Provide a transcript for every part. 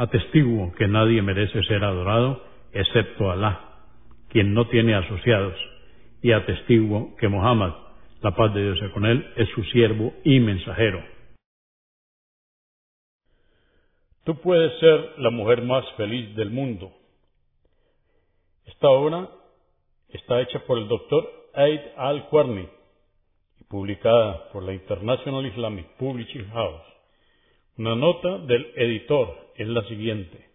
Atestiguo que nadie merece ser adorado excepto Alá, quien no tiene asociados, y atestiguo que Muhammad, la paz de Dios con él, es su siervo y mensajero. Tú puedes ser la mujer más feliz del mundo. Esta obra está hecha por el doctor Aid Al-Qarni y publicada por la International Islamic Publishing House. Una nota del editor es la siguiente.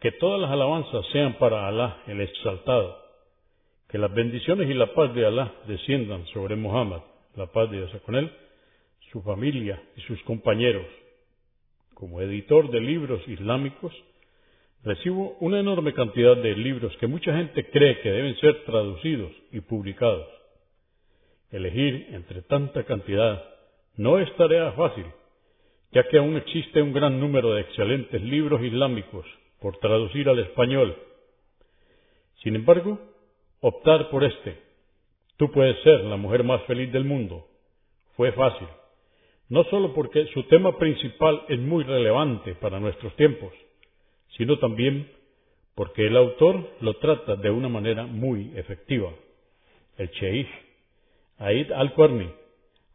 Que todas las alabanzas sean para Alá el exaltado. Que las bendiciones y la paz de Alá desciendan sobre Muhammad, la paz de Dios con él, su familia y sus compañeros. Como editor de libros islámicos, recibo una enorme cantidad de libros que mucha gente cree que deben ser traducidos y publicados. Elegir entre tanta cantidad no es tarea fácil ya que aún existe un gran número de excelentes libros islámicos por traducir al español. Sin embargo, optar por este, tú puedes ser la mujer más feliz del mundo, fue fácil, no solo porque su tema principal es muy relevante para nuestros tiempos, sino también porque el autor lo trata de una manera muy efectiva. El Sheikh Aid al-Qarni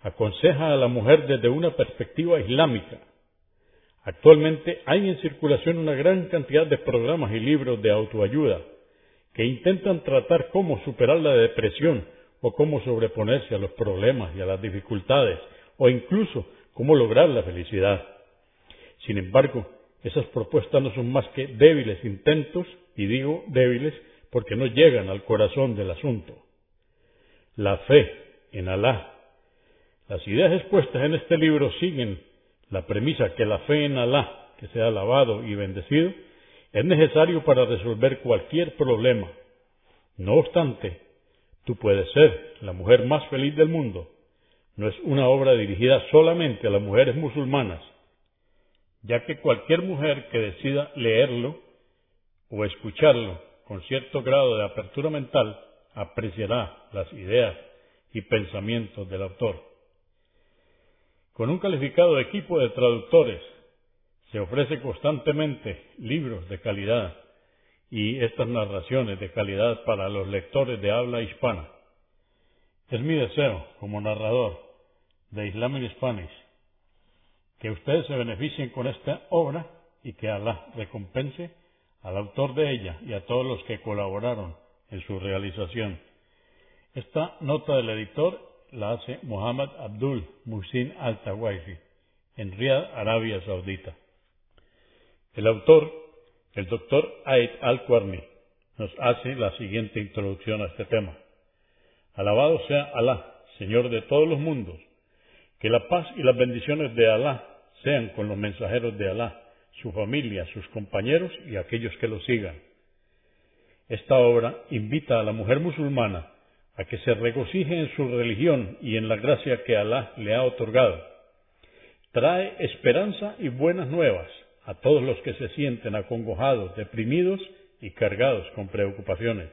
aconseja a la mujer desde una perspectiva islámica. Actualmente hay en circulación una gran cantidad de programas y libros de autoayuda que intentan tratar cómo superar la depresión o cómo sobreponerse a los problemas y a las dificultades o incluso cómo lograr la felicidad. Sin embargo, esas propuestas no son más que débiles intentos, y digo débiles porque no llegan al corazón del asunto. La fe en Alá las ideas expuestas en este libro siguen la premisa que la fe en Alá, que sea alabado y bendecido, es necesario para resolver cualquier problema. No obstante, tú puedes ser la mujer más feliz del mundo. No es una obra dirigida solamente a las mujeres musulmanas, ya que cualquier mujer que decida leerlo o escucharlo con cierto grado de apertura mental apreciará las ideas y pensamientos del autor. Con un calificado equipo de traductores se ofrece constantemente libros de calidad y estas narraciones de calidad para los lectores de habla hispana. Es mi deseo, como narrador de Islam in Spanish, que ustedes se beneficien con esta obra y que Allah recompense al autor de ella y a todos los que colaboraron en su realización. Esta nota del editor la hace Muhammad Abdul Musin Al-Tawaifi en Riyadh, Arabia Saudita. El autor, el doctor Aid Al-Qarni, nos hace la siguiente introducción a este tema. Alabado sea Alá, Señor de todos los mundos. Que la paz y las bendiciones de Alá sean con los mensajeros de Alá, su familia, sus compañeros y aquellos que lo sigan. Esta obra invita a la mujer musulmana a que se regocije en su religión y en la gracia que Alá le ha otorgado. Trae esperanza y buenas nuevas a todos los que se sienten acongojados, deprimidos y cargados con preocupaciones.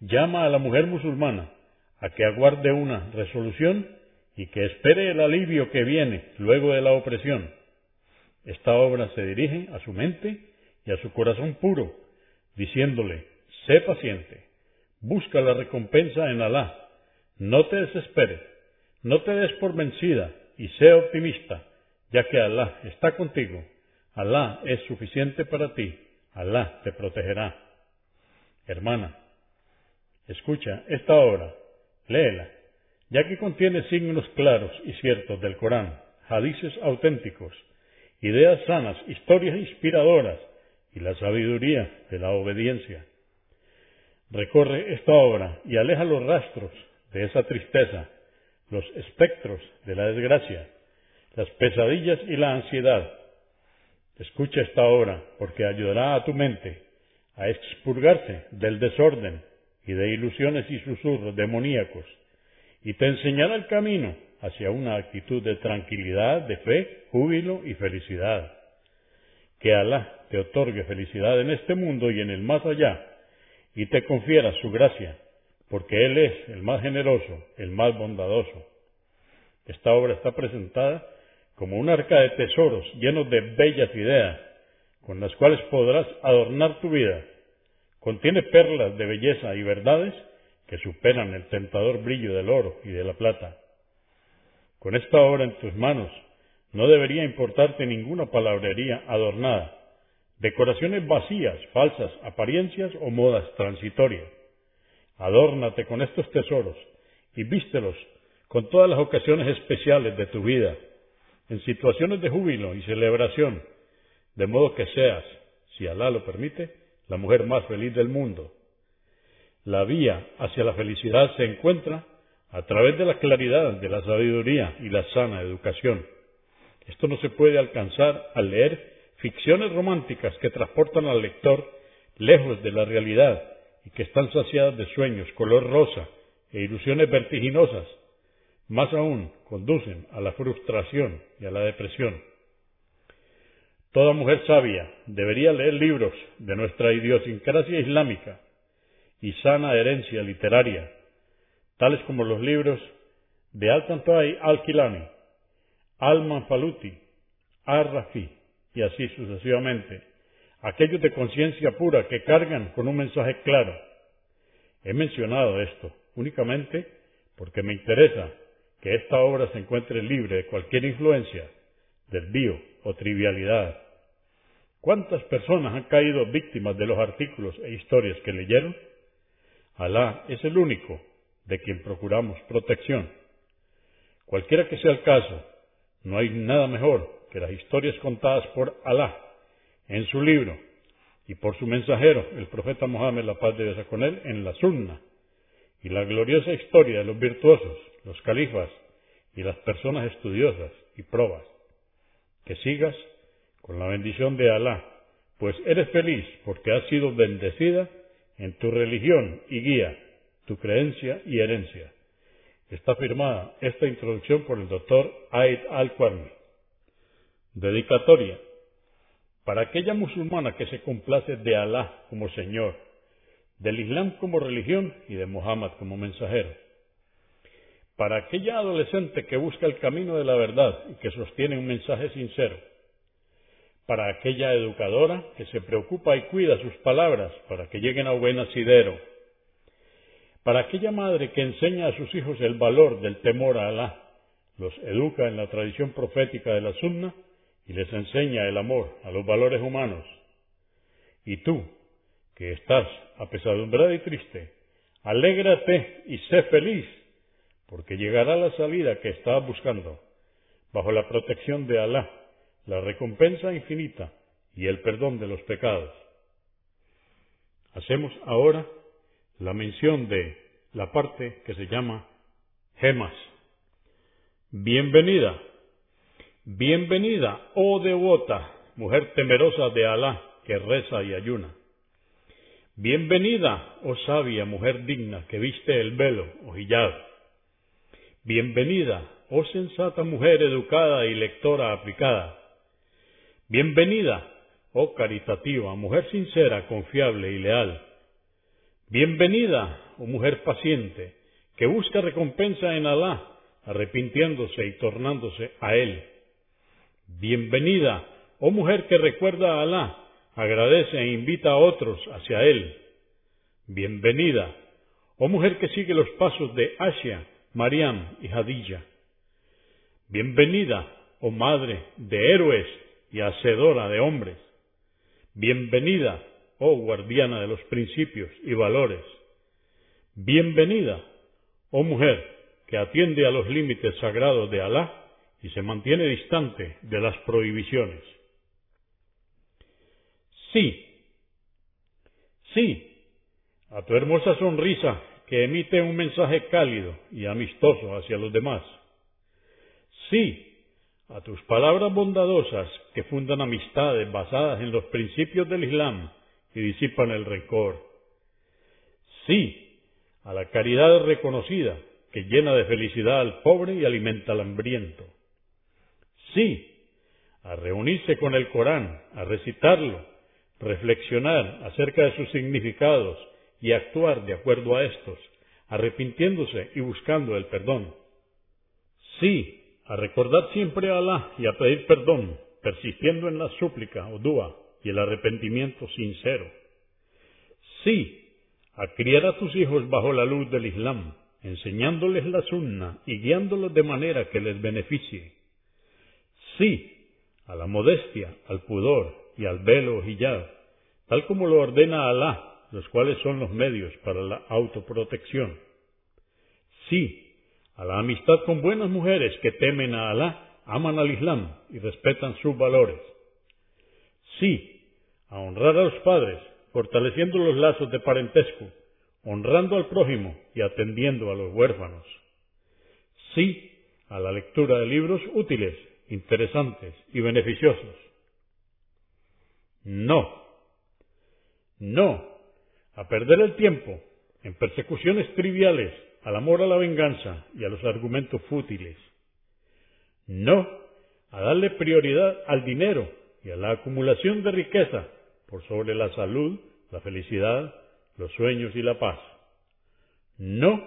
Llama a la mujer musulmana a que aguarde una resolución y que espere el alivio que viene luego de la opresión. Esta obra se dirige a su mente y a su corazón puro, diciéndole, sé paciente, Busca la recompensa en Alá. No te desesperes, no te des por vencida y sé optimista, ya que Alá está contigo. Alá es suficiente para ti. Alá te protegerá. Hermana, escucha esta obra, léela, ya que contiene signos claros y ciertos del Corán, hadices auténticos, ideas sanas, historias inspiradoras y la sabiduría de la obediencia. Recorre esta obra y aleja los rastros de esa tristeza, los espectros de la desgracia, las pesadillas y la ansiedad. Escucha esta obra porque ayudará a tu mente a expurgarse del desorden y de ilusiones y susurros demoníacos y te enseñará el camino hacia una actitud de tranquilidad, de fe, júbilo y felicidad. Que Alá te otorgue felicidad en este mundo y en el más allá, y te confiera su gracia, porque Él es el más generoso, el más bondadoso. Esta obra está presentada como un arca de tesoros llenos de bellas ideas, con las cuales podrás adornar tu vida. Contiene perlas de belleza y verdades que superan el tentador brillo del oro y de la plata. Con esta obra en tus manos, no debería importarte ninguna palabrería adornada, decoraciones vacías, falsas, apariencias o modas transitorias. Adórnate con estos tesoros y vístelos con todas las ocasiones especiales de tu vida, en situaciones de júbilo y celebración, de modo que seas, si Alá lo permite, la mujer más feliz del mundo. La vía hacia la felicidad se encuentra a través de la claridad, de la sabiduría y la sana educación. Esto no se puede alcanzar al leer ficciones románticas que transportan al lector lejos de la realidad y que están saciadas de sueños color rosa e ilusiones vertiginosas. Más aún, conducen a la frustración y a la depresión. Toda mujer sabia debería leer libros de nuestra idiosincrasia islámica y sana herencia literaria tales como los libros de Al-Tantai al-Kilani, Al-Manfaluti, Ar-Rafi y así sucesivamente, aquellos de conciencia pura que cargan con un mensaje claro. He mencionado esto únicamente porque me interesa que esta obra se encuentre libre de cualquier influencia, desvío o trivialidad. ¿Cuántas personas han caído víctimas de los artículos e historias que leyeron? Alá es el único de quien procuramos protección. Cualquiera que sea el caso, no hay nada mejor que las historias contadas por Alá en su libro y por su mensajero, el profeta Mohammed, la paz de Dios con él, en la Sunna, y la gloriosa historia de los virtuosos, los califas y las personas estudiosas y probas. Que sigas con la bendición de Alá, pues eres feliz porque has sido bendecida en tu religión y guía tu creencia y herencia. Está firmada esta introducción por el doctor Aid Al-Qarni. Dedicatoria. Para aquella musulmana que se complace de Alá como Señor, del Islam como religión y de Muhammad como mensajero. Para aquella adolescente que busca el camino de la verdad y que sostiene un mensaje sincero. Para aquella educadora que se preocupa y cuida sus palabras para que lleguen a buen asidero para aquella madre que enseña a sus hijos el valor del temor a Alá, los educa en la tradición profética de la Sunna y les enseña el amor a los valores humanos. Y tú, que estás apesadumbrada y triste, alégrate y sé feliz, porque llegará la salida que estabas buscando, bajo la protección de Alá, la recompensa infinita y el perdón de los pecados. Hacemos ahora la mención de la parte que se llama gemas. Bienvenida, bienvenida, oh devota, mujer temerosa de Alá, que reza y ayuna. Bienvenida, oh sabia, mujer digna, que viste el velo, oh hijab. Bienvenida, oh sensata mujer educada y lectora aplicada. Bienvenida, oh caritativa, mujer sincera, confiable y leal. Bienvenida, oh mujer paciente, que busca recompensa en Alá, arrepintiéndose y tornándose a Él. Bienvenida, oh mujer que recuerda a Alá, agradece e invita a otros hacia Él. Bienvenida, oh mujer que sigue los pasos de Asia, Mariam y Hadilla. Bienvenida, oh madre de héroes y hacedora de hombres. Bienvenida, oh guardiana de los principios y valores. Bienvenida, oh mujer, que atiende a los límites sagrados de Alá y se mantiene distante de las prohibiciones. Sí, sí, a tu hermosa sonrisa que emite un mensaje cálido y amistoso hacia los demás. Sí, a tus palabras bondadosas que fundan amistades basadas en los principios del Islam y disipan el rencor. Sí, a la caridad reconocida que llena de felicidad al pobre y alimenta al hambriento. Sí, a reunirse con el Corán, a recitarlo, reflexionar acerca de sus significados y actuar de acuerdo a estos, arrepintiéndose y buscando el perdón. Sí, a recordar siempre a Alá y a pedir perdón, persistiendo en la súplica o dúa y el arrepentimiento sincero. Sí, a criar a tus hijos bajo la luz del Islam, enseñándoles la sunna y guiándolos de manera que les beneficie. Sí, a la modestia, al pudor y al velo hijab, tal como lo ordena Alá, los cuales son los medios para la autoprotección. Sí, a la amistad con buenas mujeres que temen a Alá, aman al Islam y respetan sus valores. Sí, a honrar a los padres, fortaleciendo los lazos de parentesco, honrando al prójimo y atendiendo a los huérfanos. Sí, a la lectura de libros útiles, interesantes y beneficiosos. No, no, a perder el tiempo en persecuciones triviales al amor a la venganza y a los argumentos fútiles. No a darle prioridad al dinero y a la acumulación de riqueza por sobre la salud, la felicidad, los sueños y la paz. No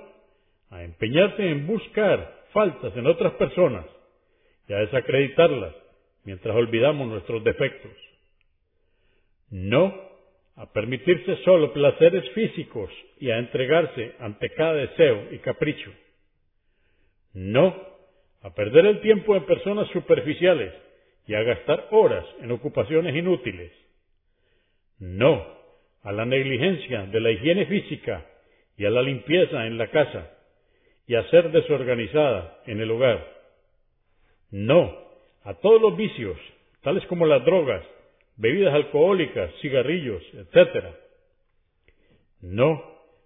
a empeñarse en buscar faltas en otras personas y a desacreditarlas mientras olvidamos nuestros defectos. No a permitirse solo placeres físicos y a entregarse ante cada deseo y capricho. No a perder el tiempo en personas superficiales y a gastar horas en ocupaciones inútiles. No a la negligencia de la higiene física y a la limpieza en la casa y a ser desorganizada en el hogar. No a todos los vicios, tales como las drogas, bebidas alcohólicas, cigarrillos, etc. No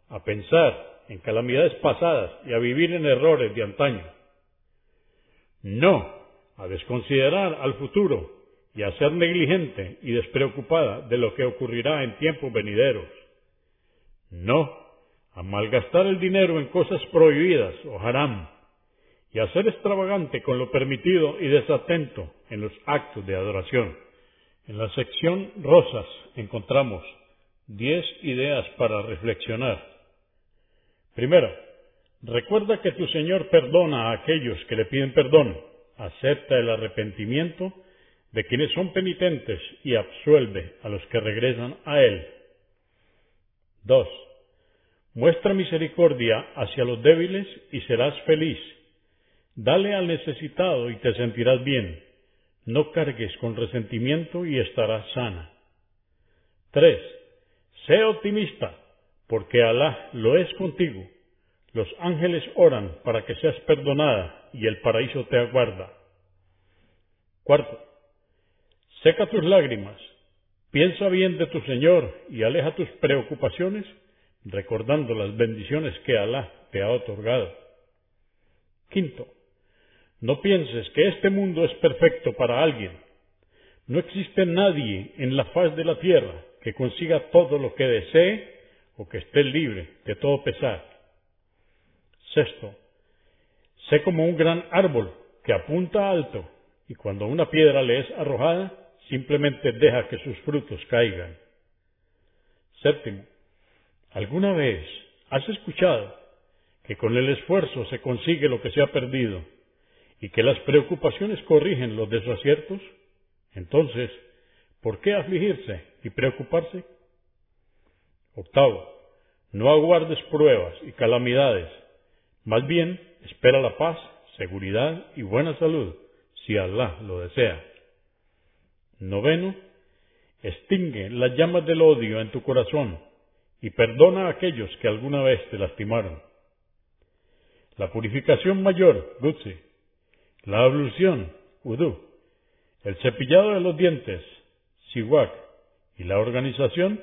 a pensar en calamidades pasadas y a vivir en errores de antaño. No a desconsiderar al futuro y a ser negligente y despreocupada de lo que ocurrirá en tiempos venideros. No a malgastar el dinero en cosas prohibidas o haram y a ser extravagante con lo permitido y desatento en los actos de adoración. En la sección Rosas encontramos diez ideas para reflexionar. Primero, recuerda que tu Señor perdona a aquellos que le piden perdón, acepta el arrepentimiento de quienes son penitentes y absuelve a los que regresan a Él. Dos, muestra misericordia hacia los débiles y serás feliz. Dale al necesitado y te sentirás bien. No cargues con resentimiento y estarás sana. 3. Sé optimista, porque Alá lo es contigo. Los ángeles oran para que seas perdonada y el paraíso te aguarda. Cuarto, seca tus lágrimas, piensa bien de tu Señor y aleja tus preocupaciones recordando las bendiciones que Alá te ha otorgado. Quinto, no pienses que este mundo es perfecto para alguien. No existe nadie en la faz de la tierra que consiga todo lo que desee o que esté libre de todo pesar. Sexto, sé como un gran árbol que apunta alto y cuando una piedra le es arrojada, simplemente deja que sus frutos caigan. Séptimo, ¿alguna vez has escuchado que con el esfuerzo se consigue lo que se ha perdido y que las preocupaciones corrigen los desaciertos, entonces, ¿por qué afligirse y preocuparse? Octavo, no aguardes pruebas y calamidades, más bien espera la paz, seguridad y buena salud, si Allah lo desea. Noveno, extingue las llamas del odio en tu corazón y perdona a aquellos que alguna vez te lastimaron. La purificación mayor, Gutsi, la ablución, Udú, el cepillado de los dientes, Siwak, y la organización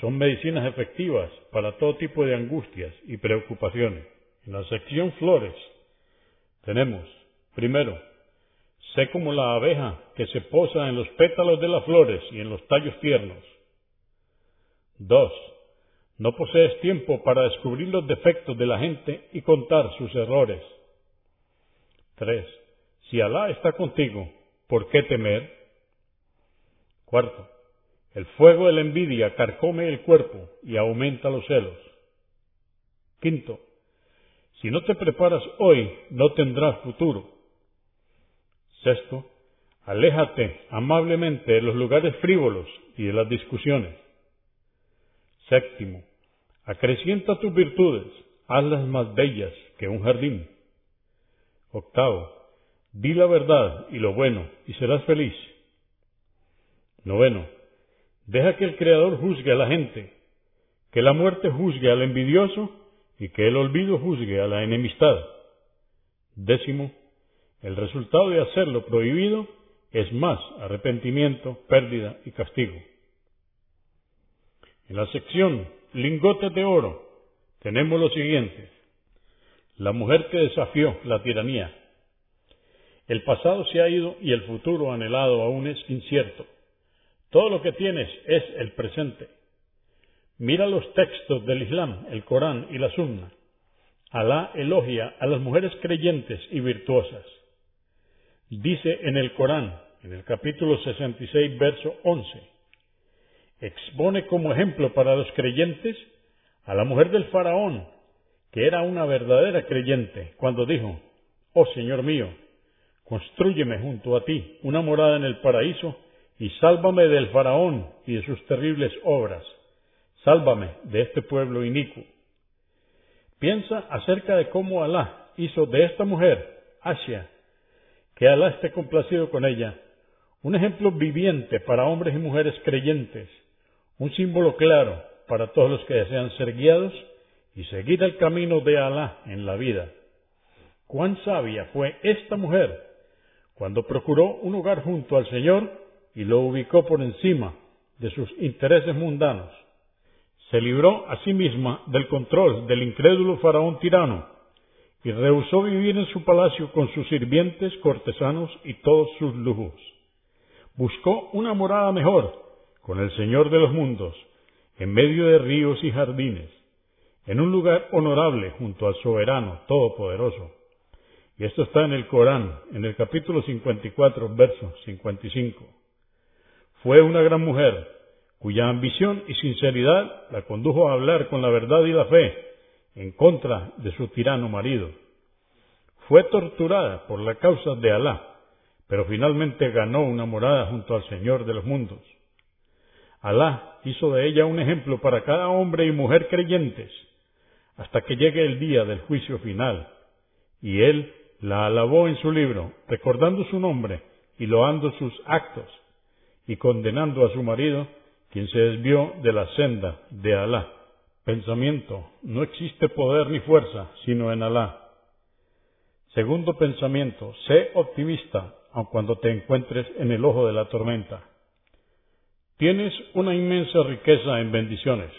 son medicinas efectivas para todo tipo de angustias y preocupaciones. En la sección flores tenemos, primero, sé como la abeja que se posa en los pétalos de las flores y en los tallos tiernos. Dos, no posees tiempo para descubrir los defectos de la gente y contar sus errores. Tres, si Alá está contigo, ¿por qué temer? Cuarto, el fuego de la envidia carcome el cuerpo y aumenta los celos. Quinto, si no te preparas hoy, no tendrás futuro. Sexto, aléjate amablemente de los lugares frívolos y de las discusiones. Séptimo, acrecienta tus virtudes, hazlas más bellas que un jardín. Octavo, di la verdad y lo bueno y serás feliz. Noveno, Deja que el Creador juzgue a la gente, que la muerte juzgue al envidioso y que el olvido juzgue a la enemistad. Décimo, el resultado de hacer lo prohibido es más arrepentimiento, pérdida y castigo. En la sección lingotes de oro tenemos lo siguiente. La mujer que desafió la tiranía. El pasado se ha ido y el futuro anhelado aún es incierto. Todo lo que tienes es el presente. Mira los textos del Islam, el Corán y la Sunna. Alá elogia a las mujeres creyentes y virtuosas. Dice en el Corán, en el capítulo 66, verso 11, expone como ejemplo para los creyentes a la mujer del faraón, que era una verdadera creyente, cuando dijo, Oh Señor mío, construyeme junto a ti una morada en el paraíso y sálvame del faraón y de sus terribles obras. Sálvame de este pueblo inicuo. Piensa acerca de cómo Alá hizo de esta mujer, Asia, que Alá esté complacido con ella, un ejemplo viviente para hombres y mujeres creyentes, un símbolo claro para todos los que desean ser guiados y seguir el camino de Alá en la vida. Cuán sabia fue esta mujer cuando procuró un hogar junto al Señor y lo ubicó por encima de sus intereses mundanos. Se libró a sí misma del control del incrédulo faraón tirano y rehusó vivir en su palacio con sus sirvientes, cortesanos y todos sus lujos. Buscó una morada mejor con el Señor de los mundos, en medio de ríos y jardines, en un lugar honorable junto al soberano todopoderoso. Y esto está en el Corán, en el capítulo 54, verso 55. Fue una gran mujer, cuya ambición y sinceridad la condujo a hablar con la verdad y la fe en contra de su tirano marido. Fue torturada por la causa de Alá, pero finalmente ganó una morada junto al Señor de los mundos. Alá hizo de ella un ejemplo para cada hombre y mujer creyentes, hasta que llegue el día del juicio final, y él la alabó en su libro, recordando su nombre y loando sus actos, y condenando a su marido, quien se desvió de la senda de Alá. Pensamiento, no existe poder ni fuerza sino en Alá. Segundo pensamiento, sé optimista aun cuando te encuentres en el ojo de la tormenta. Tienes una inmensa riqueza en bendiciones,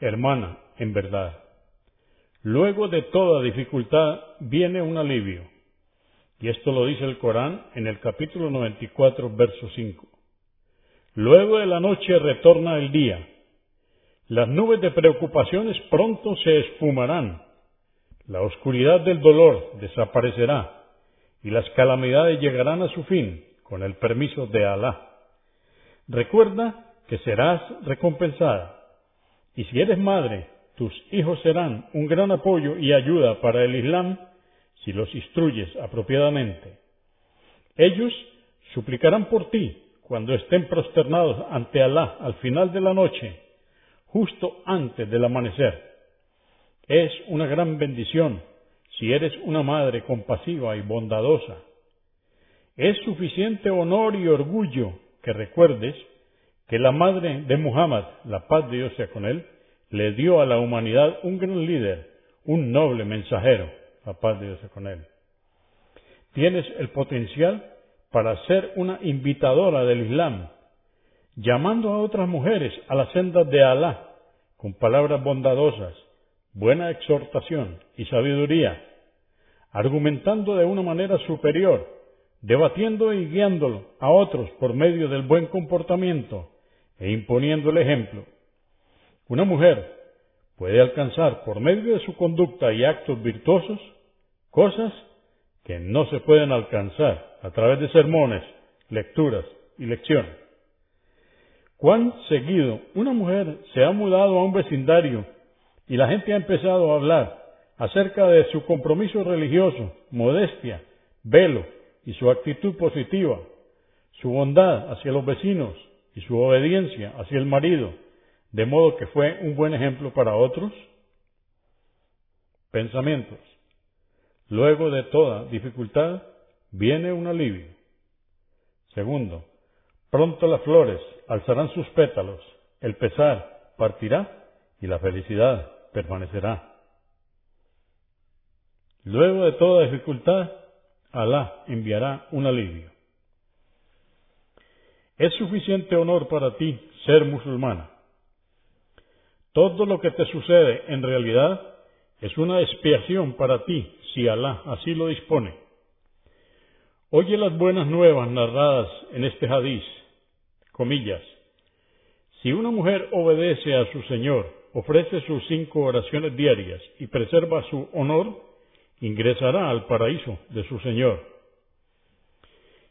hermana, en verdad. Luego de toda dificultad viene un alivio. Y esto lo dice el Corán en el capítulo 94, verso 5. Luego de la noche retorna el día. Las nubes de preocupaciones pronto se esfumarán. La oscuridad del dolor desaparecerá y las calamidades llegarán a su fin con el permiso de Alá. Recuerda que serás recompensada. Y si eres madre, tus hijos serán un gran apoyo y ayuda para el Islam si los instruyes apropiadamente. Ellos suplicarán por ti cuando estén prosternados ante Alá al final de la noche, justo antes del amanecer. Es una gran bendición si eres una madre compasiva y bondadosa. Es suficiente honor y orgullo que recuerdes que la madre de Muhammad, la paz de Dios sea con él, le dio a la humanidad un gran líder, un noble mensajero, la paz de Dios con él. Tienes el potencial para ser una invitadora del Islam, llamando a otras mujeres a las sendas de Alá, con palabras bondadosas, buena exhortación y sabiduría, argumentando de una manera superior, debatiendo y guiándolo a otros por medio del buen comportamiento e imponiendo el ejemplo. Una mujer puede alcanzar por medio de su conducta y actos virtuosos cosas que no se pueden alcanzar a través de sermones, lecturas y lecciones. Cuán seguido una mujer se ha mudado a un vecindario y la gente ha empezado a hablar acerca de su compromiso religioso, modestia, velo y su actitud positiva, su bondad hacia los vecinos y su obediencia hacia el marido, de modo que fue un buen ejemplo para otros? Pensamientos. Luego de toda dificultad viene un alivio. Segundo, pronto las flores alzarán sus pétalos, el pesar partirá y la felicidad permanecerá. Luego de toda dificultad, Alá enviará un alivio. Es suficiente honor para ti ser musulmana. Todo lo que te sucede en realidad es una expiación para ti si Alá así lo dispone. Oye las buenas nuevas narradas en este hadiz, comillas. Si una mujer obedece a su Señor, ofrece sus cinco oraciones diarias y preserva su honor, ingresará al paraíso de su Señor.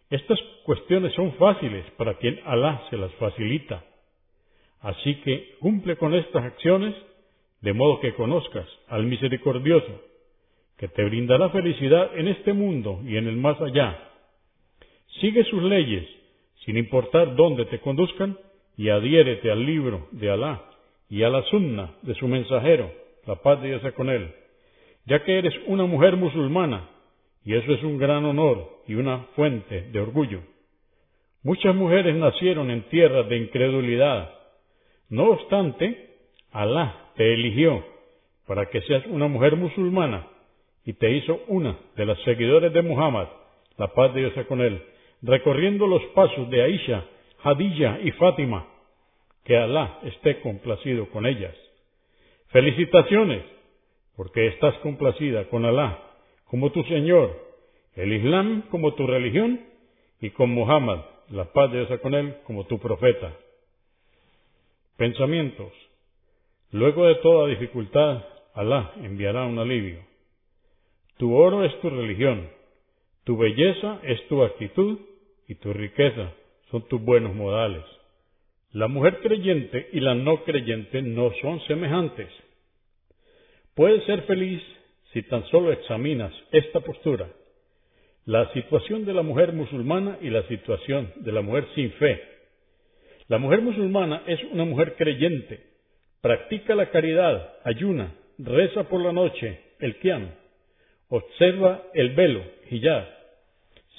Estas cuestiones son fáciles para quien Alá se las facilita. Así que cumple con estas acciones de modo que conozcas al misericordioso, que te brindará felicidad en este mundo y en el más allá. Sigue sus leyes, sin importar dónde te conduzcan, y adhiérete al libro de Alá y a la sunna de su mensajero, la paz de Dios sea con él, ya que eres una mujer musulmana, y eso es un gran honor y una fuente de orgullo. Muchas mujeres nacieron en tierras de incredulidad. No obstante, Alá te eligió para que seas una mujer musulmana y te hizo una de las seguidores de Muhammad, la paz de Dios con él, recorriendo los pasos de Aisha, Hadilla y Fátima, que Alá esté complacido con ellas. Felicitaciones, porque estás complacida con Alá como tu Señor, el Islam como tu religión y con Muhammad, la paz de Dios con él, como tu profeta. Pensamientos. Luego de toda dificultad, Alá enviará un alivio. Tu oro es tu religión, tu belleza es tu actitud y tu riqueza son tus buenos modales. La mujer creyente y la no creyente no son semejantes. Puedes ser feliz si tan solo examinas esta postura, la situación de la mujer musulmana y la situación de la mujer sin fe. La mujer musulmana es una mujer creyente, practica la caridad, ayuna, reza por la noche, el kiam, observa el velo, hijab,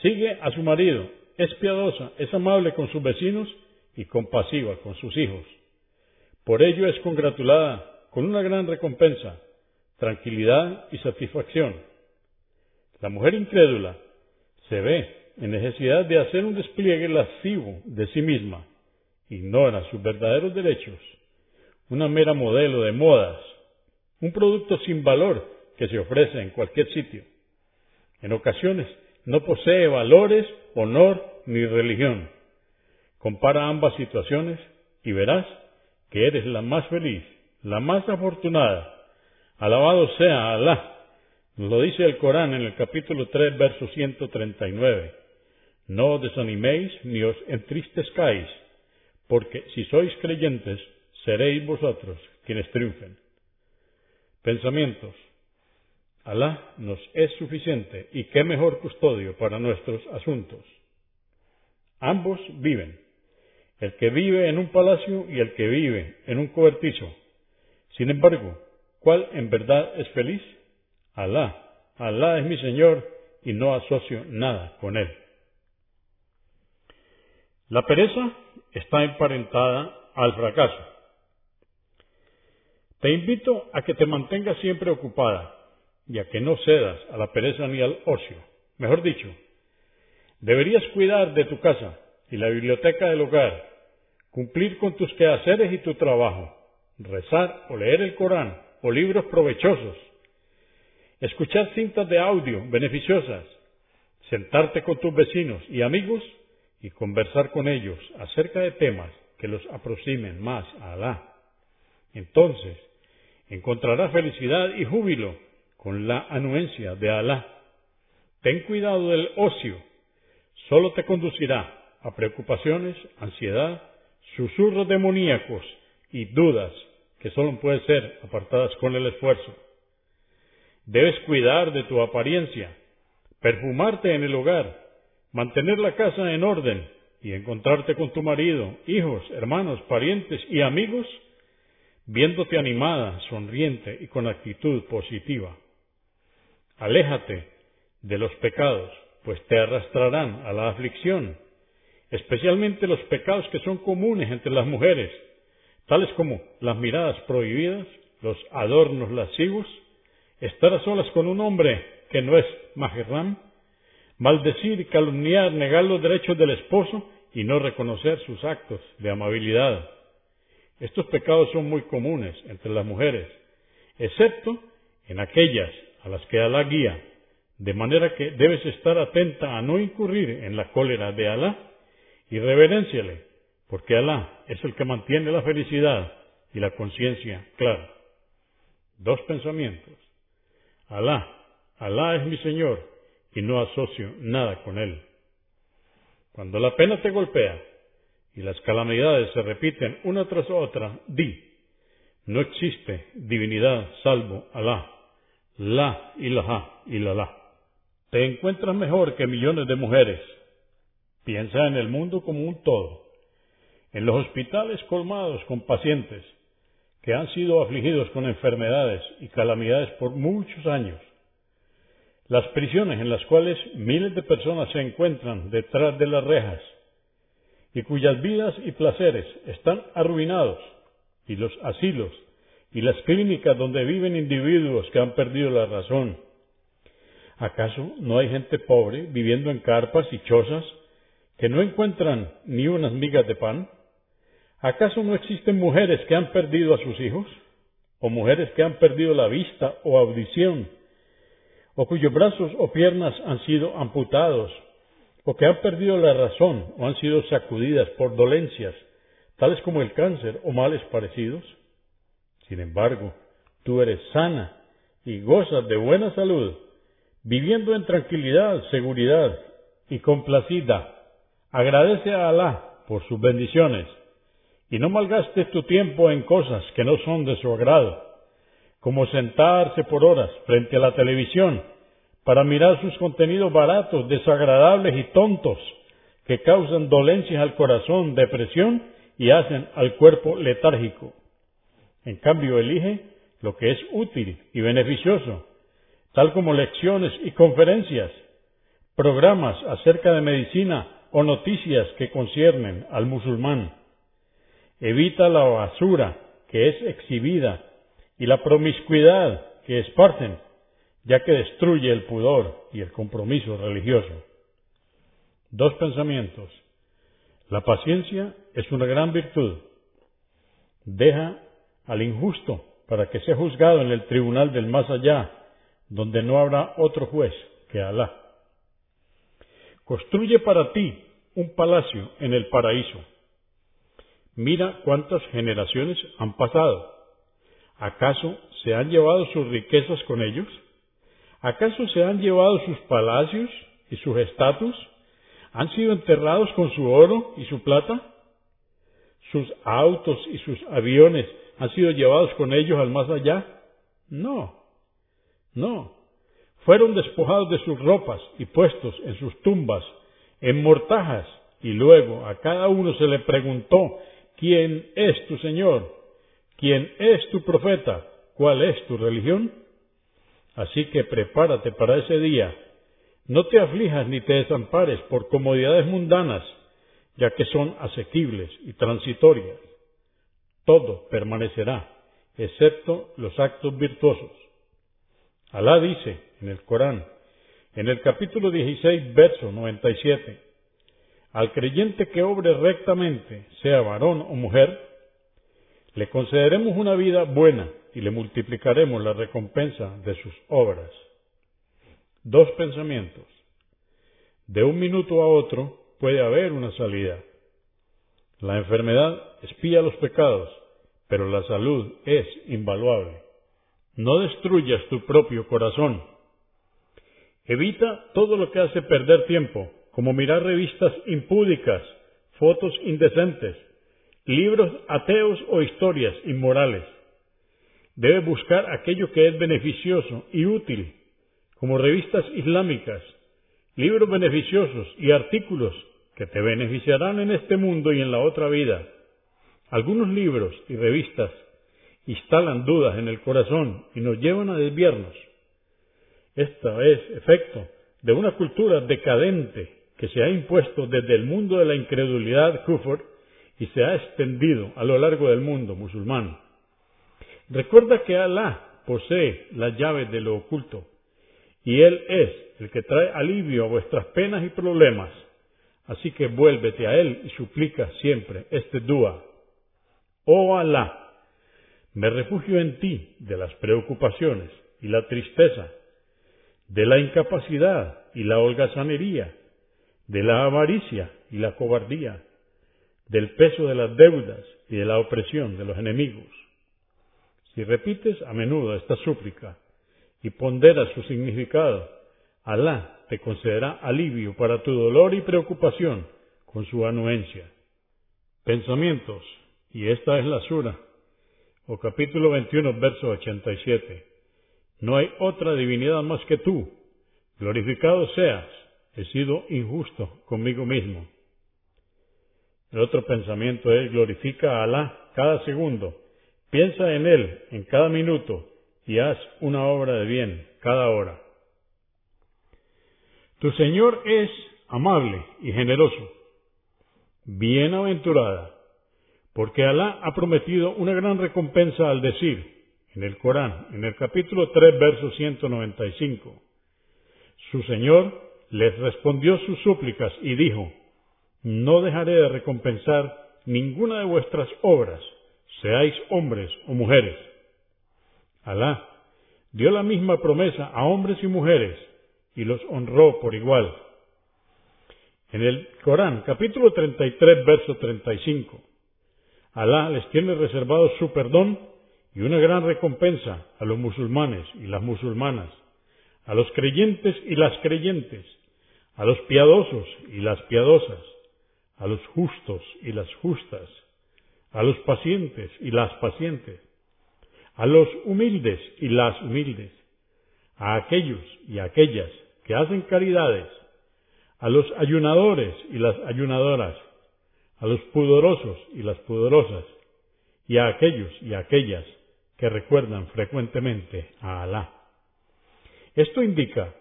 sigue a su marido, es piadosa, es amable con sus vecinos y compasiva con sus hijos. Por ello es congratulada con una gran recompensa, tranquilidad y satisfacción. La mujer incrédula se ve en necesidad de hacer un despliegue lascivo de sí misma, ignora sus verdaderos derechos, una mera modelo de modas, un producto sin valor que se ofrece en cualquier sitio. En ocasiones no posee valores, honor ni religión. Compara ambas situaciones y verás que eres la más feliz, la más afortunada. Alabado sea Alá. Nos lo dice el Corán en el capítulo 3, verso 139. No os desaniméis ni os entristezcáis, porque si sois creyentes, seréis vosotros quienes triunfen. Pensamientos. Alá nos es suficiente y qué mejor custodio para nuestros asuntos. Ambos viven, el que vive en un palacio y el que vive en un cobertizo. Sin embargo, ¿cuál en verdad es feliz? Alá. Alá es mi Señor y no asocio nada con Él. La pereza está emparentada al fracaso. Te invito a que te mantengas siempre ocupada y a que no cedas a la pereza ni al ocio. Mejor dicho, deberías cuidar de tu casa y la biblioteca del hogar, cumplir con tus quehaceres y tu trabajo, rezar o leer el Corán o libros provechosos, escuchar cintas de audio beneficiosas, sentarte con tus vecinos y amigos y conversar con ellos acerca de temas que los aproximen más a Alá. Entonces, encontrarás felicidad y júbilo con la anuencia de Alá. Ten cuidado del ocio, solo te conducirá a preocupaciones, ansiedad, susurros demoníacos y dudas que solo pueden ser apartadas con el esfuerzo. Debes cuidar de tu apariencia, perfumarte en el hogar, mantener la casa en orden y encontrarte con tu marido, hijos, hermanos, parientes y amigos, viéndote animada, sonriente y con actitud positiva. Aléjate de los pecados, pues te arrastrarán a la aflicción, especialmente los pecados que son comunes entre las mujeres, tales como las miradas prohibidas, los adornos lascivos, estar a solas con un hombre que no es mahram, maldecir, calumniar, negar los derechos del esposo y no reconocer sus actos de amabilidad. Estos pecados son muy comunes entre las mujeres, excepto en aquellas a las que Alá guía, de manera que debes estar atenta a no incurrir en la cólera de Alá y reverenciale, porque Alá es el que mantiene la felicidad y la conciencia clara. Dos pensamientos. Alá, Alá es mi Señor y no asocio nada con Él. Cuando la pena te golpea y las calamidades se repiten una tras otra, di, no existe divinidad salvo Alá, la ilaha ilallah. Te encuentras mejor que millones de mujeres. Piensa en el mundo como un todo en los hospitales colmados con pacientes que han sido afligidos con enfermedades y calamidades por muchos años, las prisiones en las cuales miles de personas se encuentran detrás de las rejas y cuyas vidas y placeres están arruinados, y los asilos y las clínicas donde viven individuos que han perdido la razón. ¿Acaso no hay gente pobre viviendo en carpas y chozas que no encuentran ni unas migas de pan? ¿Acaso no existen mujeres que han perdido a sus hijos? ¿O mujeres que han perdido la vista o audición? ¿O cuyos brazos o piernas han sido amputados? ¿O que han perdido la razón o han sido sacudidas por dolencias, tales como el cáncer o males parecidos? Sin embargo, tú eres sana y gozas de buena salud, viviendo en tranquilidad, seguridad y complacida. Agradece a Alá por sus bendiciones y no malgastes tu tiempo en cosas que no son de su agrado, como sentarse por horas frente a la televisión para mirar sus contenidos baratos, desagradables y tontos, que causan dolencias al corazón, depresión y hacen al cuerpo letárgico. En cambio, elige lo que es útil y beneficioso, tal como lecciones y conferencias, programas acerca de medicina o noticias que conciernen al musulmán Evita la basura que es exhibida y la promiscuidad que esparcen, ya que destruye el pudor y el compromiso religioso. Dos pensamientos. La paciencia es una gran virtud. Deja al injusto para que sea juzgado en el tribunal del más allá, donde no habrá otro juez que Alá. Construye para ti un palacio en el paraíso Mira cuántas generaciones han pasado. ¿Acaso se han llevado sus riquezas con ellos? ¿Acaso se han llevado sus palacios y sus estatuas? ¿Han sido enterrados con su oro y su plata? ¿Sus autos y sus aviones han sido llevados con ellos al más allá? No, no. Fueron despojados de sus ropas y puestos en sus tumbas, en mortajas, y luego a cada uno se le preguntó ¿Quién es tu Señor? ¿Quién es tu profeta? ¿Cuál es tu religión? Así que prepárate para ese día. No te aflijas ni te desampares por comodidades mundanas, ya que son asequibles y transitorias. Todo permanecerá, excepto los actos virtuosos. Alá dice en el Corán, en el capítulo 16, verso 97, al creyente que obre rectamente, sea varón o mujer, le concederemos una vida buena y le multiplicaremos la recompensa de sus obras. Dos pensamientos. De un minuto a otro puede haber una salida. La enfermedad espía los pecados, pero la salud es invaluable. No destruyas tu propio corazón. Evita todo lo que hace perder tiempo, como mirar revistas impúdicas, fotos indecentes, libros ateos o historias inmorales. Debe buscar aquello que es beneficioso y útil, como revistas islámicas, libros beneficiosos y artículos que te beneficiarán en este mundo y en la otra vida. Algunos libros y revistas instalan dudas en el corazón y nos llevan a desviarnos. Esto es efecto de una cultura decadente que se ha impuesto desde el mundo de la incredulidad kufr y se ha extendido a lo largo del mundo musulmán. Recuerda que Alá posee las llaves de lo oculto y Él es el que trae alivio a vuestras penas y problemas. Así que vuélvete a Él y suplica siempre este dua. Oh Alá, me refugio en ti de las preocupaciones y la tristeza, de la incapacidad y la holgazanería, de la avaricia y la cobardía, del peso de las deudas y de la opresión de los enemigos. Si repites a menudo esta súplica y ponderas su significado, Alá te concederá alivio para tu dolor y preocupación con su anuencia. Pensamientos, y esta es la sura, o capítulo 21, verso 87. No hay otra divinidad más que tú. Glorificado seas. He sido injusto conmigo mismo. El otro pensamiento es glorifica a Alá cada segundo. Piensa en Él en cada minuto y haz una obra de bien cada hora. Tu Señor es amable y generoso. Bienaventurada, porque Alá ha prometido una gran recompensa al decir en el Corán, en el capítulo 3, verso 195. Su Señor les respondió sus súplicas y dijo, No dejaré de recompensar ninguna de vuestras obras, seáis hombres o mujeres. Alá dio la misma promesa a hombres y mujeres y los honró por igual. En el Corán, capítulo 33, verso 35, Alá les tiene reservado su perdón y una gran recompensa a los musulmanes y las musulmanas, a los creyentes y las creyentes, a los piadosos y las piadosas, a los justos y las justas, a los pacientes y las pacientes, a los humildes y las humildes, a aquellos y aquellas que hacen caridades, a los ayunadores y las ayunadoras, a los pudorosos y las pudorosas, y a aquellos y aquellas que recuerdan frecuentemente a Alá. Esto indica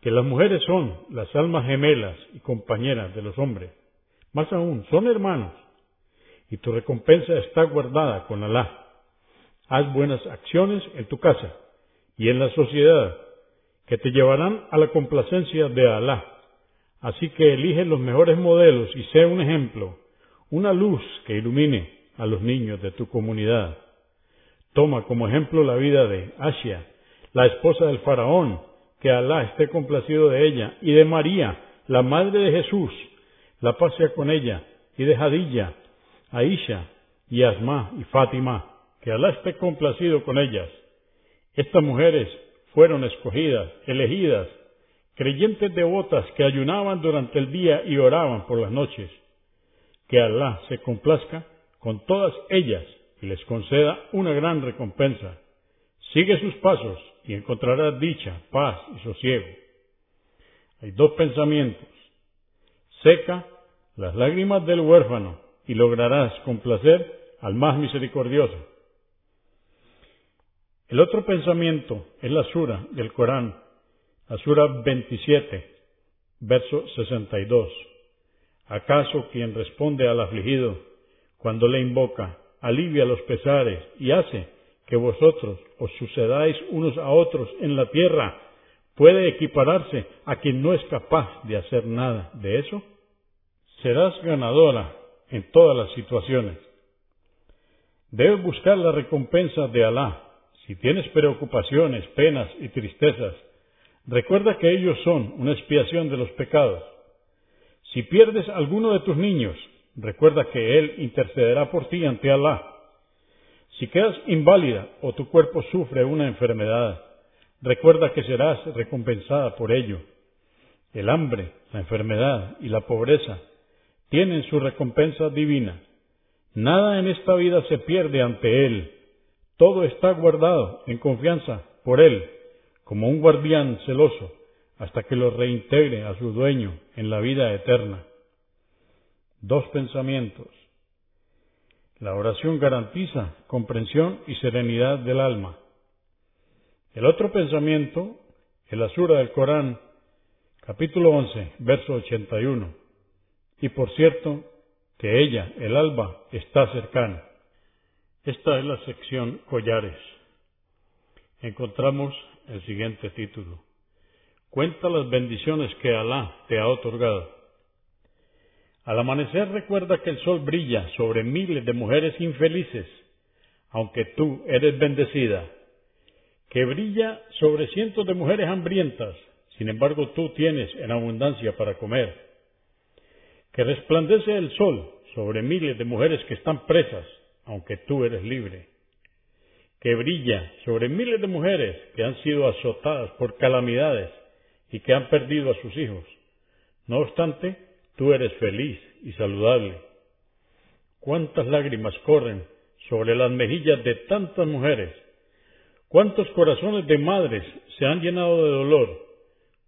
que las mujeres son las almas gemelas y compañeras de los hombres. Más aún, son hermanos. Y tu recompensa está guardada con Alá. Haz buenas acciones en tu casa y en la sociedad que te llevarán a la complacencia de Alá. Así que elige los mejores modelos y sea un ejemplo, una luz que ilumine a los niños de tu comunidad. Toma como ejemplo la vida de Asia, la esposa del faraón, que Alá esté complacido de ella, y de María, la madre de Jesús, la paz con ella, y de Jadilla, Aisha, y Asma y Fátima, que Alá esté complacido con ellas. Estas mujeres fueron escogidas, elegidas, creyentes devotas que ayunaban durante el día y oraban por las noches. Que Alá se complazca con todas ellas y les conceda una gran recompensa. Sigue sus pasos y encontrarás dicha, paz y sosiego. Hay dos pensamientos. Seca las lágrimas del huérfano y lograrás complacer al más misericordioso. El otro pensamiento es la sura del Corán, la sura 27, verso 62. ¿Acaso quien responde al afligido cuando le invoca, alivia los pesares y hace que vosotros os sucedáis unos a otros en la tierra, puede equipararse a quien no es capaz de hacer nada de eso? Serás ganadora en todas las situaciones. Debes buscar la recompensa de Alá. Si tienes preocupaciones, penas y tristezas, recuerda que ellos son una expiación de los pecados. Si pierdes alguno de tus niños, recuerda que Él intercederá por ti ante Alá. Si quedas inválida o tu cuerpo sufre una enfermedad, recuerda que serás recompensada por ello. El hambre, la enfermedad y la pobreza tienen su recompensa divina. Nada en esta vida se pierde ante Él. Todo está guardado en confianza por Él, como un guardián celoso hasta que lo reintegre a su dueño en la vida eterna. Dos pensamientos. La oración garantiza comprensión y serenidad del alma. El otro pensamiento, el asura del Corán, capítulo 11, verso 81. Y por cierto, que ella, el alba, está cercana. Esta es la sección collares. Encontramos el siguiente título. Cuenta las bendiciones que Alá te ha otorgado. Al amanecer recuerda que el sol brilla sobre miles de mujeres infelices, aunque tú eres bendecida, que brilla sobre cientos de mujeres hambrientas, sin embargo tú tienes en abundancia para comer, que resplandece el sol sobre miles de mujeres que están presas, aunque tú eres libre, que brilla sobre miles de mujeres que han sido azotadas por calamidades, y que han perdido a sus hijos. No obstante, tú eres feliz y saludable. ¿Cuántas lágrimas corren sobre las mejillas de tantas mujeres? ¿Cuántos corazones de madres se han llenado de dolor?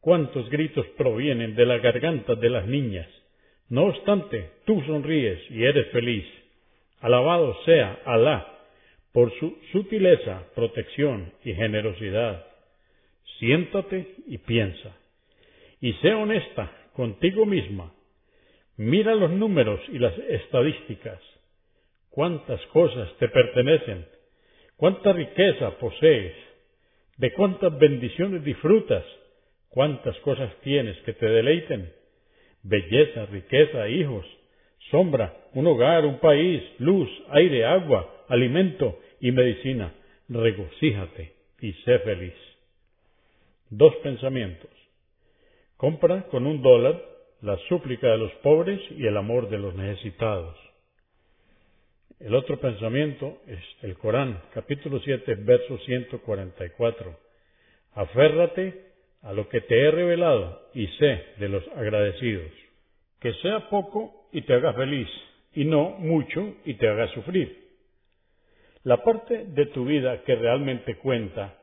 ¿Cuántos gritos provienen de la garganta de las niñas? No obstante, tú sonríes y eres feliz. Alabado sea Alá por su sutileza, protección y generosidad. Siéntate y piensa. Y sé honesta contigo misma. Mira los números y las estadísticas. Cuántas cosas te pertenecen. Cuánta riqueza posees. De cuántas bendiciones disfrutas. Cuántas cosas tienes que te deleiten. Belleza, riqueza, hijos, sombra, un hogar, un país, luz, aire, agua, alimento y medicina. Regocíjate y sé feliz. Dos pensamientos. Compra con un dólar la súplica de los pobres y el amor de los necesitados. El otro pensamiento es el Corán, capítulo 7, verso 144. Aférrate a lo que te he revelado y sé de los agradecidos. Que sea poco y te haga feliz, y no mucho y te haga sufrir. La parte de tu vida que realmente cuenta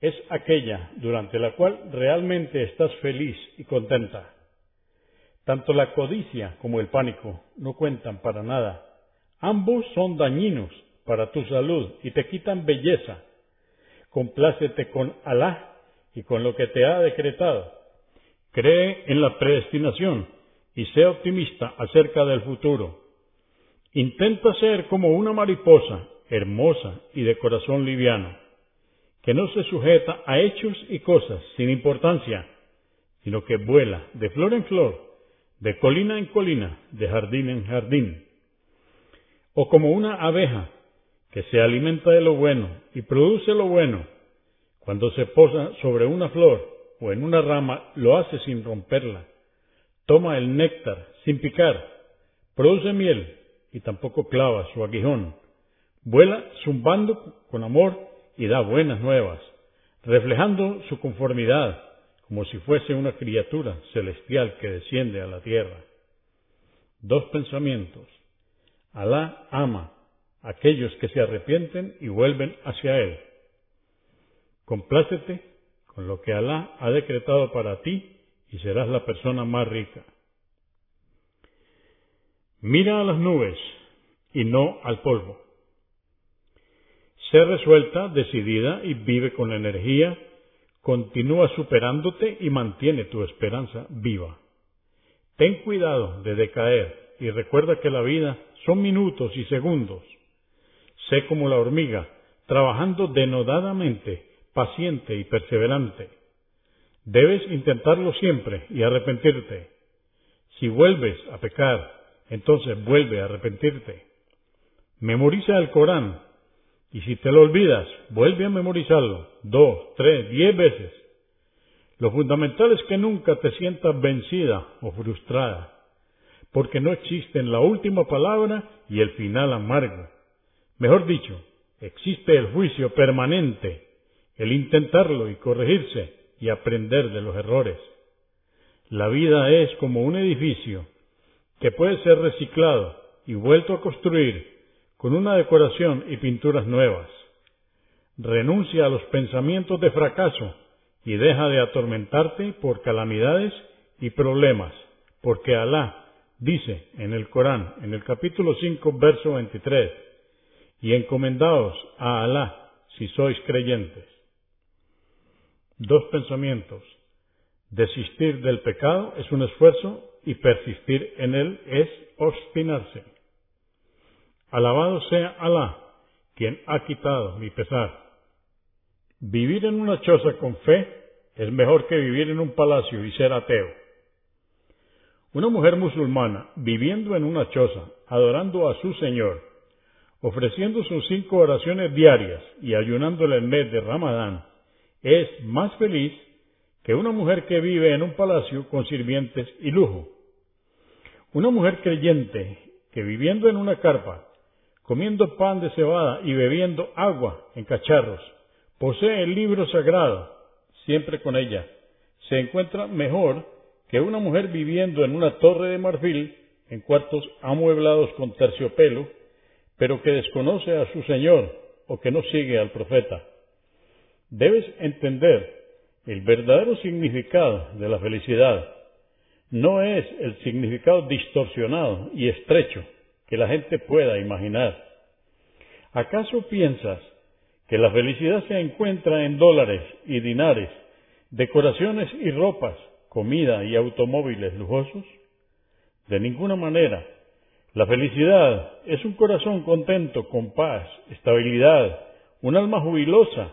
es aquella durante la cual realmente estás feliz y contenta. Tanto la codicia como el pánico no cuentan para nada. Ambos son dañinos para tu salud y te quitan belleza. Complácete con Alá y con lo que te ha decretado. Cree en la predestinación y sé optimista acerca del futuro. Intenta ser como una mariposa, hermosa y de corazón liviano que no se sujeta a hechos y cosas sin importancia, sino que vuela de flor en flor, de colina en colina, de jardín en jardín. O como una abeja que se alimenta de lo bueno y produce lo bueno, cuando se posa sobre una flor o en una rama, lo hace sin romperla. Toma el néctar sin picar, produce miel y tampoco clava su aguijón. Vuela zumbando con amor y da buenas nuevas, reflejando su conformidad como si fuese una criatura celestial que desciende a la tierra. Dos pensamientos. Alá ama a aquellos que se arrepienten y vuelven hacia Él. Complácete con lo que Alá ha decretado para ti y serás la persona más rica. Mira a las nubes y no al polvo. Sé resuelta, decidida y vive con energía, continúa superándote y mantiene tu esperanza viva. Ten cuidado de decaer y recuerda que la vida son minutos y segundos. Sé como la hormiga, trabajando denodadamente, paciente y perseverante. Debes intentarlo siempre y arrepentirte. Si vuelves a pecar, entonces vuelve a arrepentirte. Memoriza el Corán y si te lo olvidas, vuelve a memorizarlo dos, tres, diez veces. Lo fundamental es que nunca te sientas vencida o frustrada, porque no existen la última palabra y el final amargo. Mejor dicho, existe el juicio permanente, el intentarlo y corregirse y aprender de los errores. La vida es como un edificio que puede ser reciclado y vuelto a construir con una decoración y pinturas nuevas. Renuncia a los pensamientos de fracaso y deja de atormentarte por calamidades y problemas, porque Alá dice en el Corán, en el capítulo 5, verso 23, y encomendaos a Alá si sois creyentes. Dos pensamientos. Desistir del pecado es un esfuerzo y persistir en él es obstinarse. Alabado sea Alá, quien ha quitado mi pesar. Vivir en una choza con fe es mejor que vivir en un palacio y ser ateo. Una mujer musulmana viviendo en una choza, adorando a su Señor, ofreciendo sus cinco oraciones diarias y ayunándole el mes de Ramadán, es más feliz que una mujer que vive en un palacio con sirvientes y lujo. Una mujer creyente que viviendo en una carpa comiendo pan de cebada y bebiendo agua en cacharros, posee el libro sagrado siempre con ella, se encuentra mejor que una mujer viviendo en una torre de marfil en cuartos amueblados con terciopelo, pero que desconoce a su Señor o que no sigue al profeta. Debes entender el verdadero significado de la felicidad. No es el significado distorsionado y estrecho que la gente pueda imaginar. ¿Acaso piensas que la felicidad se encuentra en dólares y dinares, decoraciones y ropas, comida y automóviles lujosos? De ninguna manera. La felicidad es un corazón contento, con paz, estabilidad, un alma jubilosa,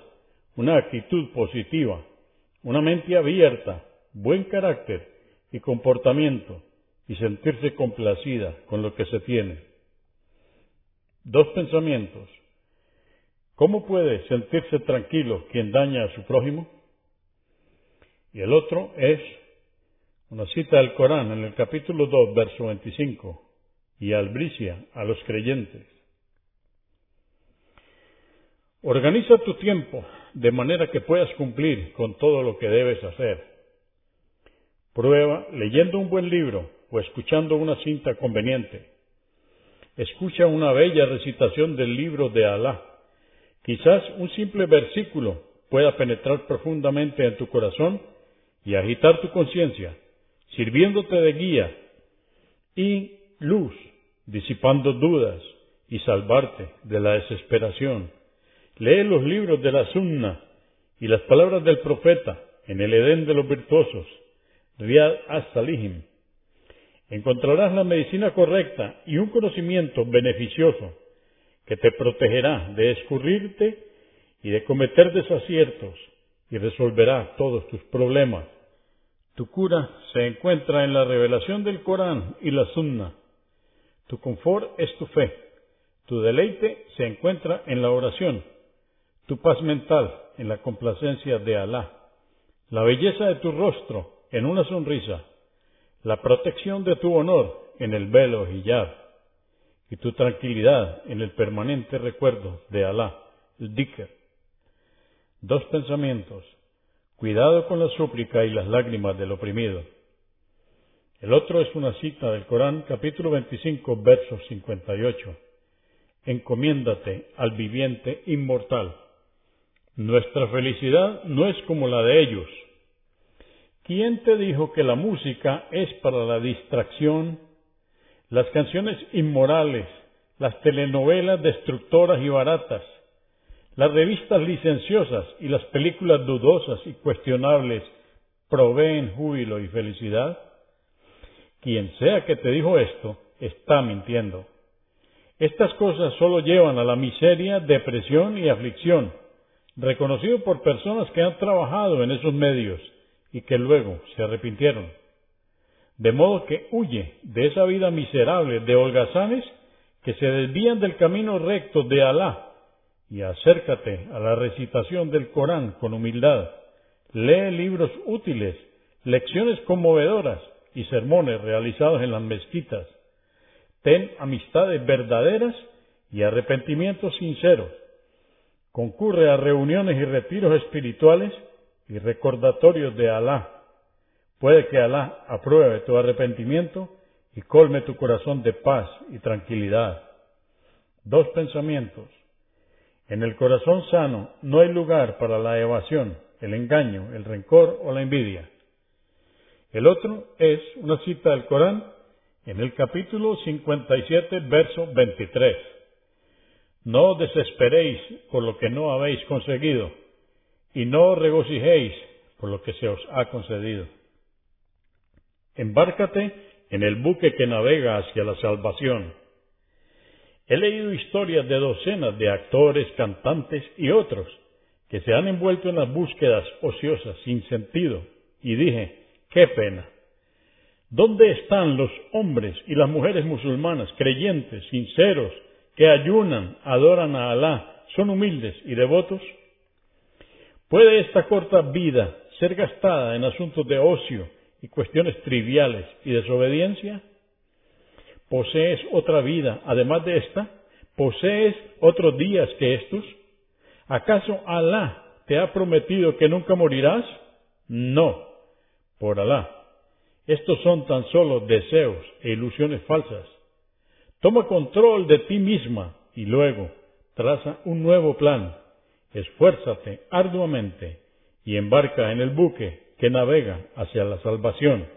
una actitud positiva, una mente abierta, buen carácter y comportamiento, y sentirse complacida con lo que se tiene. Dos pensamientos. ¿Cómo puede sentirse tranquilo quien daña a su prójimo? Y el otro es una cita del Corán en el capítulo 2, verso 25, y albricia a los creyentes. Organiza tu tiempo de manera que puedas cumplir con todo lo que debes hacer. Prueba leyendo un buen libro o escuchando una cinta conveniente. Escucha una bella recitación del libro de Alá. Quizás un simple versículo pueda penetrar profundamente en tu corazón y agitar tu conciencia, sirviéndote de guía y luz, disipando dudas y salvarte de la desesperación. Lee los libros de la Sunna y las palabras del profeta en el Edén de los virtuosos, Riyad as-Salihim, encontrarás la medicina correcta y un conocimiento beneficioso que te protegerá de escurrirte y de cometer desaciertos y resolverá todos tus problemas. Tu cura se encuentra en la revelación del Corán y la Sunna. Tu confort es tu fe. Tu deleite se encuentra en la oración. Tu paz mental en la complacencia de Alá. La belleza de tu rostro en una sonrisa la protección de tu honor en el velo hijab y tu tranquilidad en el permanente recuerdo de Alá, el dhikr. Dos pensamientos. Cuidado con la súplica y las lágrimas del oprimido. El otro es una cita del Corán, capítulo 25, verso 58. Encomiéndate al viviente inmortal. Nuestra felicidad no es como la de ellos ¿Quién te dijo que la música es para la distracción? Las canciones inmorales, las telenovelas destructoras y baratas, las revistas licenciosas y las películas dudosas y cuestionables proveen júbilo y felicidad? quien sea que te dijo esto, está mintiendo. Estas cosas solo llevan a la miseria, depresión y aflicción, reconocido por personas que han trabajado en esos medios y que luego se arrepintieron. De modo que huye de esa vida miserable de holgazanes que se desvían del camino recto de Alá y acércate a la recitación del Corán con humildad. Lee libros útiles, lecciones conmovedoras y sermones realizados en las mezquitas. Ten amistades verdaderas y arrepentimientos sinceros. Concurre a reuniones y retiros espirituales y recordatorios de Alá. Puede que Alá apruebe tu arrepentimiento y colme tu corazón de paz y tranquilidad. Dos pensamientos. En el corazón sano no hay lugar para la evasión, el engaño, el rencor o la envidia. El otro es una cita del Corán en el capítulo 57, verso 23. No desesperéis por lo que no habéis conseguido, y no regocijéis por lo que se os ha concedido. Embárcate en el buque que navega hacia la salvación. He leído historias de docenas de actores, cantantes y otros que se han envuelto en las búsquedas ociosas sin sentido, y dije, qué pena. ¿Dónde están los hombres y las mujeres musulmanas, creyentes, sinceros, que ayunan, adoran a Alá, son humildes y devotos? ¿Puede esta corta vida ser gastada en asuntos de ocio y cuestiones triviales y desobediencia? ¿Posees otra vida además de esta? ¿Posees otros días que estos? ¿Acaso Alá te ha prometido que nunca morirás? No, por Alá. Estos son tan solo deseos e ilusiones falsas. Toma control de ti misma y luego traza un nuevo plan. Esfuérzate arduamente y embarca en el buque que navega hacia la salvación.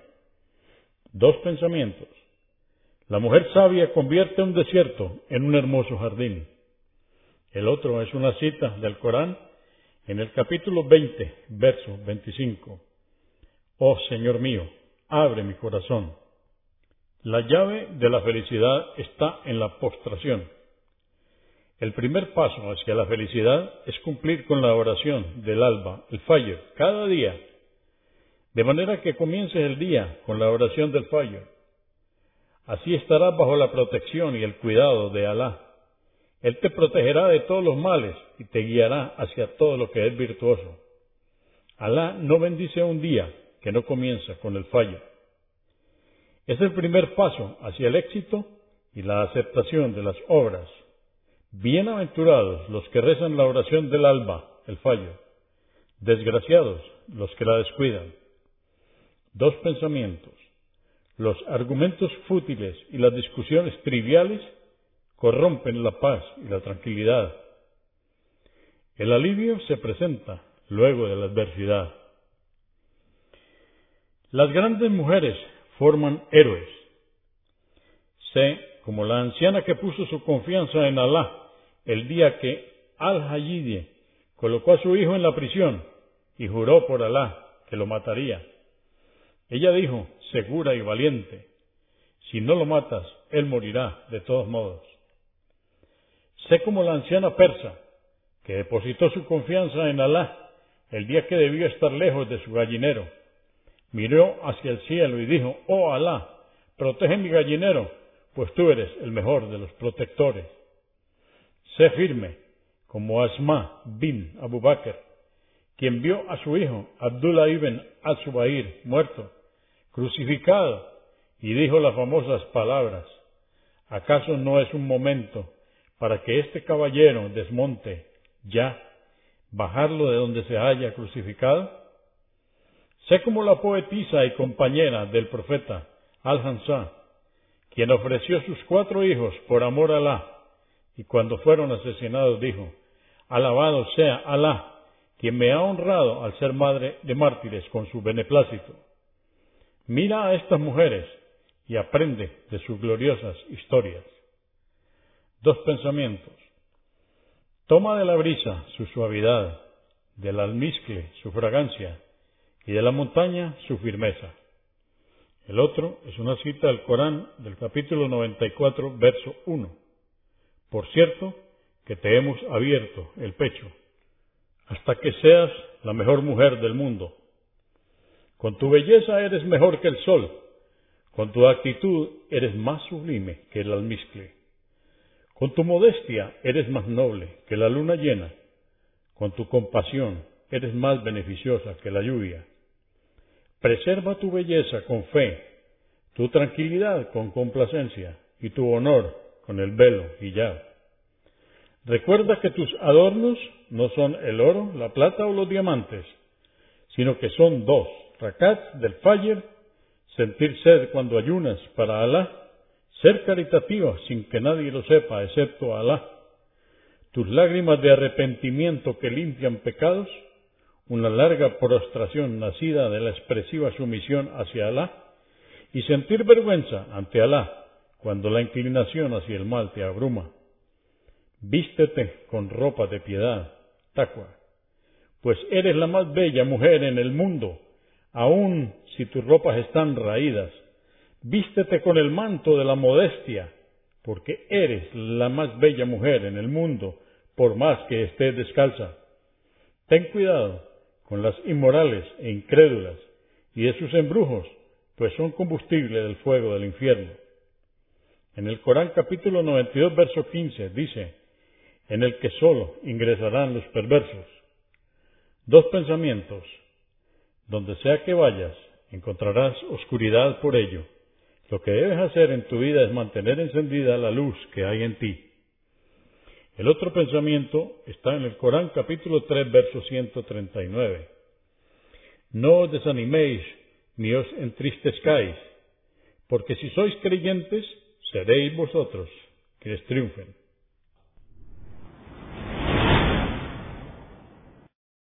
Dos pensamientos. La mujer sabia convierte un desierto en un hermoso jardín. El otro es una cita del Corán en el capítulo 20, verso 25. Oh Señor mío, abre mi corazón. La llave de la felicidad está en la postración. El primer paso hacia la felicidad es cumplir con la oración del alba, el fallo, cada día de manera que comiences el día con la oración del fallo. Así estarás bajo la protección y el cuidado de Alá. Él te protegerá de todos los males y te guiará hacia todo lo que es virtuoso. Alá no bendice un día que no comienza con el fallo. Es el primer paso hacia el éxito y la aceptación de las obras. Bienaventurados los que rezan la oración del alba, el fallo. Desgraciados los que la descuidan. Dos pensamientos. Los argumentos fútiles y las discusiones triviales corrompen la paz y la tranquilidad. El alivio se presenta luego de la adversidad. Las grandes mujeres forman héroes. Sé, como la anciana que puso su confianza en Alá el día que Al-Hayyidi colocó a su hijo en la prisión y juró por Alá que lo mataría. Ella dijo, segura y valiente, si no lo matas, él morirá de todos modos. Sé como la anciana persa, que depositó su confianza en Alá el día que debió estar lejos de su gallinero. Miró hacia el cielo y dijo, oh Alá, protege mi gallinero, pues tú eres el mejor de los protectores. Sé firme, como Asma bin Abu Bakr, quien vio a su hijo Abdullah ibn al-Zubair muerto crucificado, y dijo las famosas palabras, ¿acaso no es un momento para que este caballero desmonte ya, bajarlo de donde se haya crucificado? Sé como la poetisa y compañera del profeta Al-Hansá, quien ofreció sus cuatro hijos por amor a Alá, y cuando fueron asesinados dijo, Alabado sea Alá, quien me ha honrado al ser madre de mártires con su beneplácito. Mira a estas mujeres y aprende de sus gloriosas historias. Dos pensamientos. Toma de la brisa su suavidad, del almizcle su fragancia y de la montaña su firmeza. El otro es una cita del Corán del capítulo 94, verso 1. Por cierto, que te hemos abierto el pecho hasta que seas la mejor mujer del mundo. Con tu belleza eres mejor que el sol, con tu actitud eres más sublime que el almizcle. Con tu modestia eres más noble que la luna llena, con tu compasión eres más beneficiosa que la lluvia. Preserva tu belleza con fe, tu tranquilidad con complacencia y tu honor con el velo y ya. Recuerda que tus adornos no son el oro, la plata o los diamantes, sino que son dos, rakats del fayer, sentir sed cuando ayunas para Alá, ser caritativa sin que nadie lo sepa excepto Alá, tus lágrimas de arrepentimiento que limpian pecados, una larga prostración nacida de la expresiva sumisión hacia Alá, y sentir vergüenza ante Alá cuando la inclinación hacia el mal te abruma. Vístete con ropa de piedad, taqua, pues eres la más bella mujer en el mundo, aun si tus ropas están raídas. Vístete con el manto de la modestia, porque eres la más bella mujer en el mundo, por más que estés descalza. Ten cuidado con las inmorales e incrédulas y de sus embrujos, pues son combustible del fuego del infierno. En el Corán capítulo 92, verso 15 dice, en el que solo ingresarán los perversos. Dos pensamientos. Donde sea que vayas, encontrarás oscuridad por ello. Lo que debes hacer en tu vida es mantener encendida la luz que hay en ti. El otro pensamiento está en el Corán capítulo 3, verso 139. No os desaniméis ni os entristezcáis, porque si sois creyentes, seréis vosotros quienes triunfen.